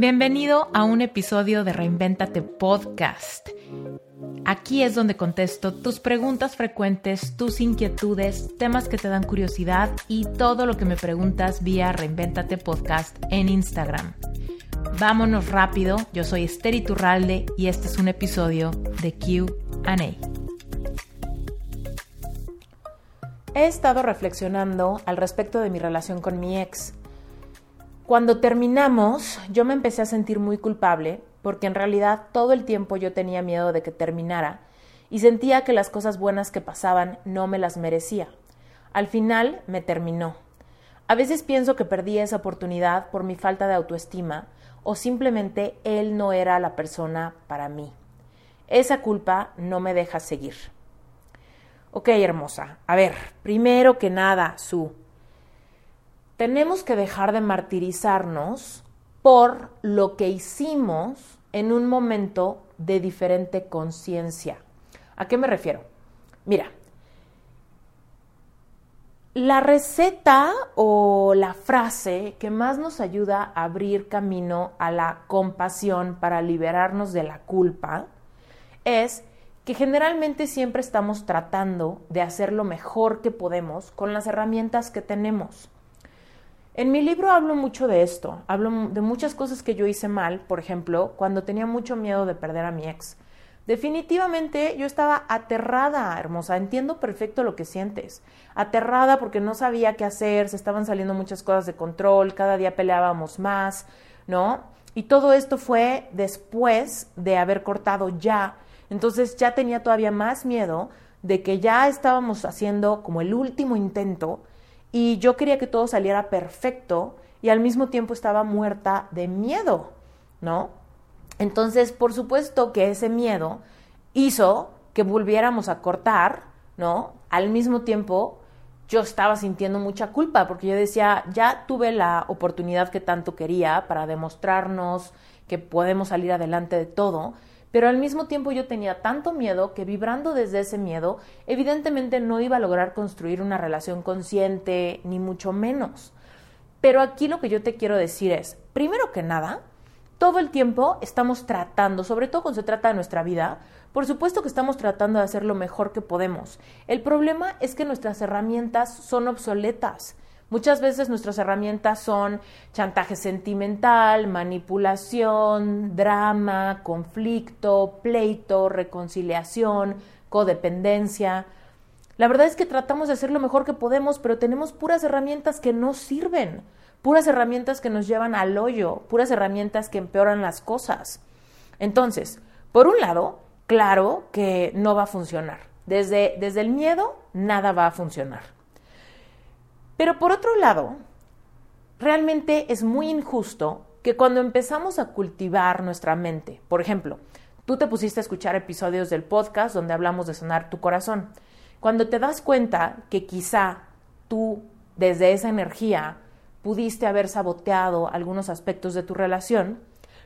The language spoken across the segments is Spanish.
Bienvenido a un episodio de Reinventate Podcast. Aquí es donde contesto tus preguntas frecuentes, tus inquietudes, temas que te dan curiosidad y todo lo que me preguntas vía Reinventate Podcast en Instagram. Vámonos rápido, yo soy Esther Iturralde y este es un episodio de QA. He estado reflexionando al respecto de mi relación con mi ex. Cuando terminamos, yo me empecé a sentir muy culpable porque en realidad todo el tiempo yo tenía miedo de que terminara y sentía que las cosas buenas que pasaban no me las merecía. Al final me terminó. A veces pienso que perdí esa oportunidad por mi falta de autoestima o simplemente él no era la persona para mí. Esa culpa no me deja seguir. Ok, hermosa. A ver, primero que nada, Su, tenemos que dejar de martirizarnos por lo que hicimos en un momento de diferente conciencia. ¿A qué me refiero? Mira, la receta o la frase que más nos ayuda a abrir camino a la compasión para liberarnos de la culpa es que generalmente siempre estamos tratando de hacer lo mejor que podemos con las herramientas que tenemos. En mi libro hablo mucho de esto, hablo de muchas cosas que yo hice mal, por ejemplo, cuando tenía mucho miedo de perder a mi ex. Definitivamente yo estaba aterrada, hermosa, entiendo perfecto lo que sientes. Aterrada porque no sabía qué hacer, se estaban saliendo muchas cosas de control, cada día peleábamos más, ¿no? Y todo esto fue después de haber cortado ya. Entonces ya tenía todavía más miedo de que ya estábamos haciendo como el último intento y yo quería que todo saliera perfecto y al mismo tiempo estaba muerta de miedo, ¿no? Entonces, por supuesto que ese miedo hizo que volviéramos a cortar, ¿no? Al mismo tiempo, yo estaba sintiendo mucha culpa porque yo decía, ya tuve la oportunidad que tanto quería para demostrarnos que podemos salir adelante de todo, pero al mismo tiempo yo tenía tanto miedo que vibrando desde ese miedo, evidentemente no iba a lograr construir una relación consciente, ni mucho menos. Pero aquí lo que yo te quiero decir es, primero que nada, todo el tiempo estamos tratando, sobre todo cuando se trata de nuestra vida, por supuesto que estamos tratando de hacer lo mejor que podemos. El problema es que nuestras herramientas son obsoletas. Muchas veces nuestras herramientas son chantaje sentimental, manipulación, drama, conflicto, pleito, reconciliación, codependencia. La verdad es que tratamos de hacer lo mejor que podemos, pero tenemos puras herramientas que no sirven, puras herramientas que nos llevan al hoyo, puras herramientas que empeoran las cosas. Entonces, por un lado, claro que no va a funcionar. Desde, desde el miedo, nada va a funcionar. Pero por otro lado, realmente es muy injusto que cuando empezamos a cultivar nuestra mente, por ejemplo, tú te pusiste a escuchar episodios del podcast donde hablamos de sanar tu corazón, cuando te das cuenta que quizá tú desde esa energía pudiste haber saboteado algunos aspectos de tu relación,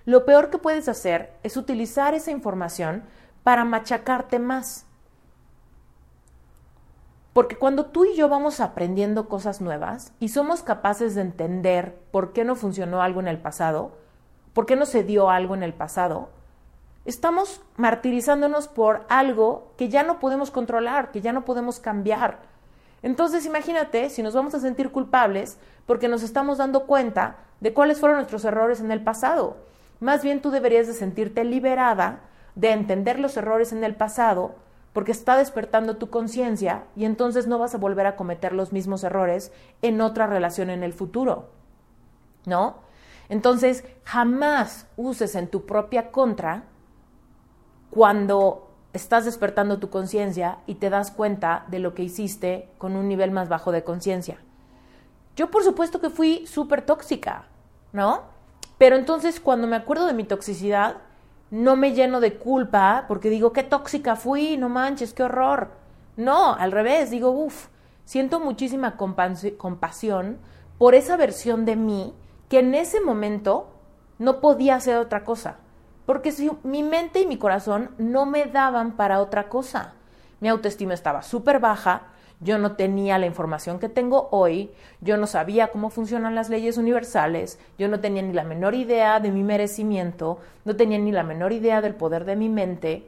lo peor que puedes hacer es utilizar esa información para machacarte más. Porque cuando tú y yo vamos aprendiendo cosas nuevas y somos capaces de entender por qué no funcionó algo en el pasado, por qué no se dio algo en el pasado, estamos martirizándonos por algo que ya no podemos controlar, que ya no podemos cambiar. Entonces imagínate si nos vamos a sentir culpables porque nos estamos dando cuenta de cuáles fueron nuestros errores en el pasado. Más bien tú deberías de sentirte liberada de entender los errores en el pasado porque está despertando tu conciencia y entonces no vas a volver a cometer los mismos errores en otra relación en el futuro. ¿No? Entonces, jamás uses en tu propia contra cuando estás despertando tu conciencia y te das cuenta de lo que hiciste con un nivel más bajo de conciencia. Yo por supuesto que fui súper tóxica, ¿no? Pero entonces cuando me acuerdo de mi toxicidad, no me lleno de culpa porque digo, qué tóxica fui, no manches, qué horror. No, al revés, digo, uff, siento muchísima compasión por esa versión de mí que en ese momento no podía hacer otra cosa. Porque si mi mente y mi corazón no me daban para otra cosa. Mi autoestima estaba súper baja, yo no tenía la información que tengo hoy, yo no sabía cómo funcionan las leyes universales, yo no tenía ni la menor idea de mi merecimiento, no tenía ni la menor idea del poder de mi mente,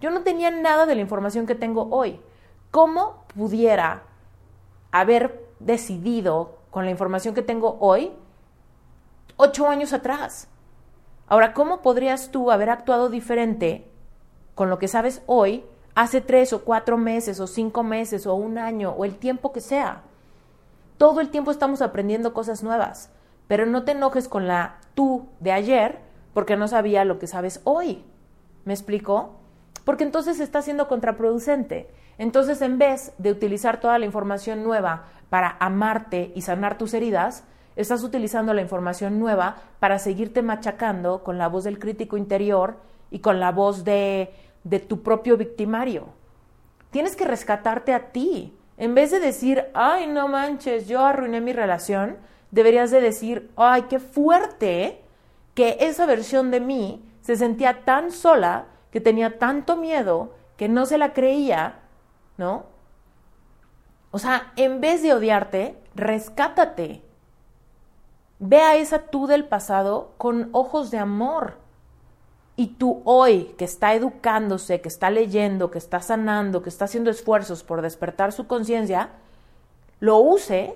yo no tenía nada de la información que tengo hoy. ¿Cómo pudiera haber decidido con la información que tengo hoy ocho años atrás? Ahora, ¿cómo podrías tú haber actuado diferente con lo que sabes hoy hace tres o cuatro meses o cinco meses o un año o el tiempo que sea. Todo el tiempo estamos aprendiendo cosas nuevas, pero no te enojes con la tú de ayer porque no sabía lo que sabes hoy. ¿Me explico? Porque entonces está siendo contraproducente. Entonces, en vez de utilizar toda la información nueva para amarte y sanar tus heridas, estás utilizando la información nueva para seguirte machacando con la voz del crítico interior y con la voz de de tu propio victimario. Tienes que rescatarte a ti. En vez de decir, ay, no manches, yo arruiné mi relación, deberías de decir, ay, qué fuerte que esa versión de mí se sentía tan sola, que tenía tanto miedo, que no se la creía, ¿no? O sea, en vez de odiarte, rescátate. Ve a esa tú del pasado con ojos de amor y tú hoy, que está educándose, que está leyendo, que está sanando, que está haciendo esfuerzos por despertar su conciencia, lo use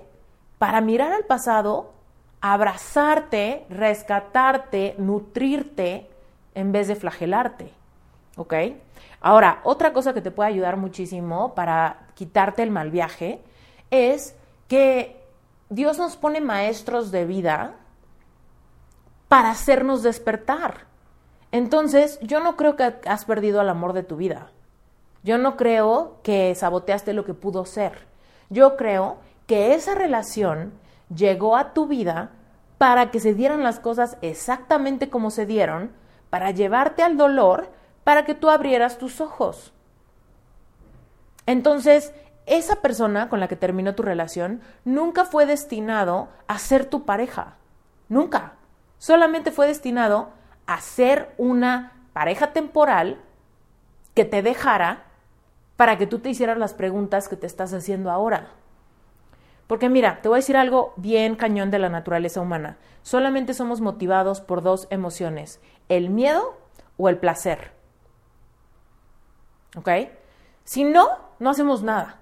para mirar al pasado, abrazarte, rescatarte, nutrirte, en vez de flagelarte. ¿Ok? Ahora, otra cosa que te puede ayudar muchísimo para quitarte el mal viaje es que Dios nos pone maestros de vida para hacernos despertar. Entonces, yo no creo que has perdido el amor de tu vida. Yo no creo que saboteaste lo que pudo ser. Yo creo que esa relación llegó a tu vida para que se dieran las cosas exactamente como se dieron, para llevarte al dolor, para que tú abrieras tus ojos. Entonces, esa persona con la que terminó tu relación nunca fue destinado a ser tu pareja. Nunca. Solamente fue destinado hacer una pareja temporal que te dejara para que tú te hicieras las preguntas que te estás haciendo ahora. Porque mira, te voy a decir algo bien cañón de la naturaleza humana. Solamente somos motivados por dos emociones, el miedo o el placer. ¿Ok? Si no, no hacemos nada.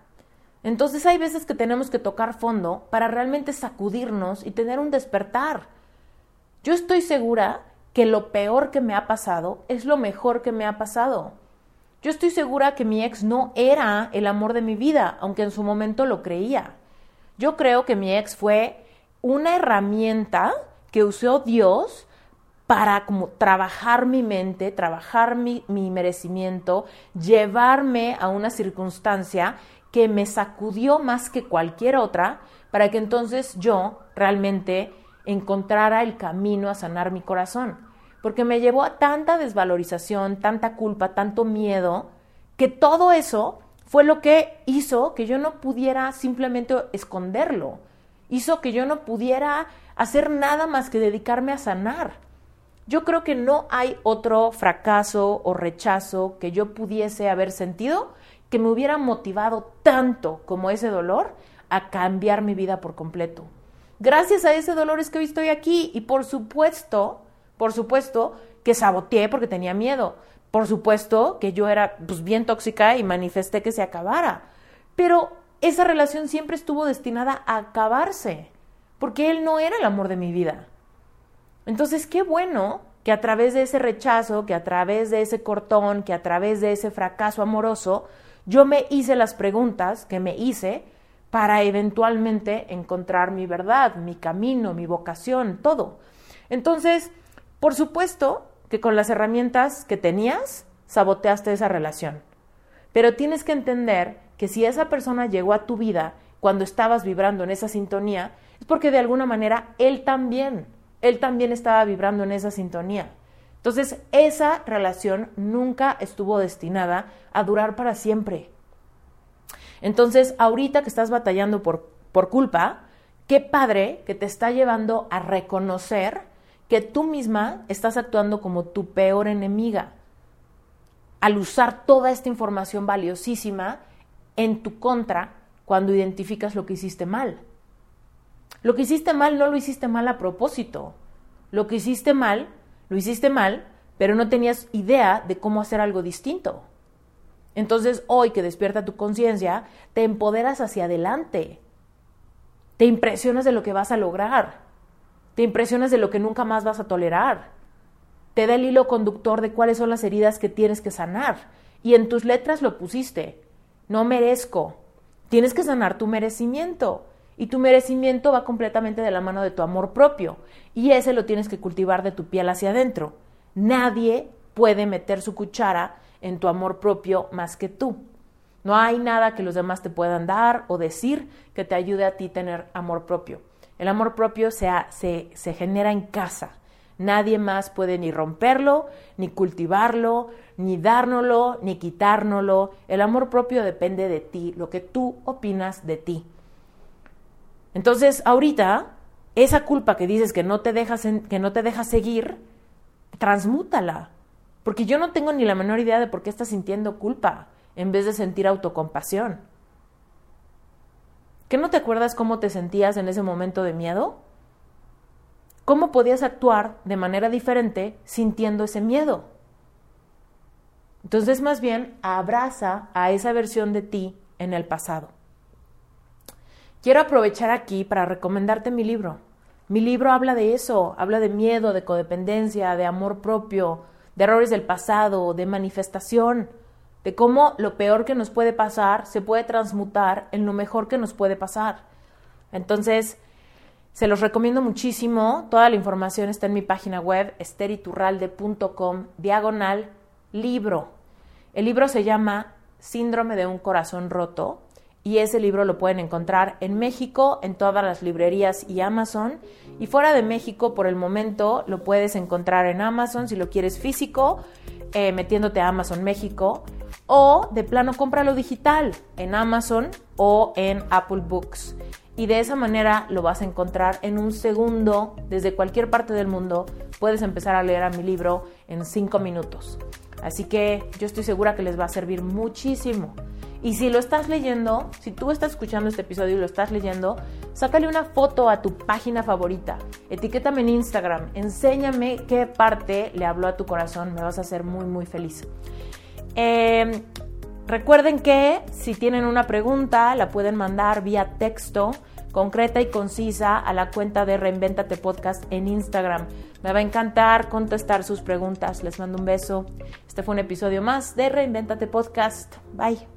Entonces hay veces que tenemos que tocar fondo para realmente sacudirnos y tener un despertar. Yo estoy segura que lo peor que me ha pasado es lo mejor que me ha pasado. Yo estoy segura que mi ex no era el amor de mi vida, aunque en su momento lo creía. Yo creo que mi ex fue una herramienta que usó Dios para como trabajar mi mente, trabajar mi, mi merecimiento, llevarme a una circunstancia que me sacudió más que cualquier otra, para que entonces yo realmente encontrara el camino a sanar mi corazón, porque me llevó a tanta desvalorización, tanta culpa, tanto miedo, que todo eso fue lo que hizo que yo no pudiera simplemente esconderlo, hizo que yo no pudiera hacer nada más que dedicarme a sanar. Yo creo que no hay otro fracaso o rechazo que yo pudiese haber sentido que me hubiera motivado tanto como ese dolor a cambiar mi vida por completo. Gracias a ese dolor es que hoy estoy aquí y por supuesto, por supuesto que saboteé porque tenía miedo. Por supuesto que yo era pues, bien tóxica y manifesté que se acabara. Pero esa relación siempre estuvo destinada a acabarse, porque él no era el amor de mi vida. Entonces, qué bueno que a través de ese rechazo, que a través de ese cortón, que a través de ese fracaso amoroso, yo me hice las preguntas que me hice para eventualmente encontrar mi verdad, mi camino, mi vocación, todo. Entonces, por supuesto que con las herramientas que tenías, saboteaste esa relación. Pero tienes que entender que si esa persona llegó a tu vida cuando estabas vibrando en esa sintonía, es porque de alguna manera él también, él también estaba vibrando en esa sintonía. Entonces, esa relación nunca estuvo destinada a durar para siempre. Entonces, ahorita que estás batallando por, por culpa, qué padre que te está llevando a reconocer que tú misma estás actuando como tu peor enemiga al usar toda esta información valiosísima en tu contra cuando identificas lo que hiciste mal. Lo que hiciste mal no lo hiciste mal a propósito. Lo que hiciste mal, lo hiciste mal, pero no tenías idea de cómo hacer algo distinto. Entonces, hoy que despierta tu conciencia, te empoderas hacia adelante. Te impresionas de lo que vas a lograr. Te impresionas de lo que nunca más vas a tolerar. Te da el hilo conductor de cuáles son las heridas que tienes que sanar. Y en tus letras lo pusiste. No merezco. Tienes que sanar tu merecimiento. Y tu merecimiento va completamente de la mano de tu amor propio. Y ese lo tienes que cultivar de tu piel hacia adentro. Nadie puede meter su cuchara en tu amor propio más que tú. No hay nada que los demás te puedan dar o decir que te ayude a ti tener amor propio. El amor propio se, se, se genera en casa. Nadie más puede ni romperlo, ni cultivarlo, ni dárnoslo, ni quitárnoslo. El amor propio depende de ti, lo que tú opinas de ti. Entonces, ahorita, esa culpa que dices que no te dejas, que no te deja seguir, transmútala. Porque yo no tengo ni la menor idea de por qué estás sintiendo culpa en vez de sentir autocompasión. ¿Qué no te acuerdas cómo te sentías en ese momento de miedo? ¿Cómo podías actuar de manera diferente sintiendo ese miedo? Entonces, más bien, abraza a esa versión de ti en el pasado. Quiero aprovechar aquí para recomendarte mi libro. Mi libro habla de eso, habla de miedo, de codependencia, de amor propio, de errores del pasado, de manifestación, de cómo lo peor que nos puede pasar se puede transmutar en lo mejor que nos puede pasar. Entonces, se los recomiendo muchísimo. Toda la información está en mi página web, esteriturralde.com, diagonal libro. El libro se llama Síndrome de un corazón roto y ese libro lo pueden encontrar en México, en todas las librerías y Amazon. Y fuera de México, por el momento, lo puedes encontrar en Amazon si lo quieres físico, eh, metiéndote a Amazon México. O de plano, cómpralo digital en Amazon o en Apple Books. Y de esa manera lo vas a encontrar en un segundo, desde cualquier parte del mundo. Puedes empezar a leer a mi libro en cinco minutos. Así que yo estoy segura que les va a servir muchísimo. Y si lo estás leyendo, si tú estás escuchando este episodio y lo estás leyendo, sácale una foto a tu página favorita, etiquétame en Instagram, enséñame qué parte le habló a tu corazón, me vas a hacer muy, muy feliz. Em, recuerden que si tienen una pregunta, la pueden mandar vía texto concreta y concisa a la cuenta de Reinventate Podcast en Instagram. Me va a encantar contestar sus preguntas. Les mando un beso. Este fue un episodio más de Reinventate Podcast. Bye.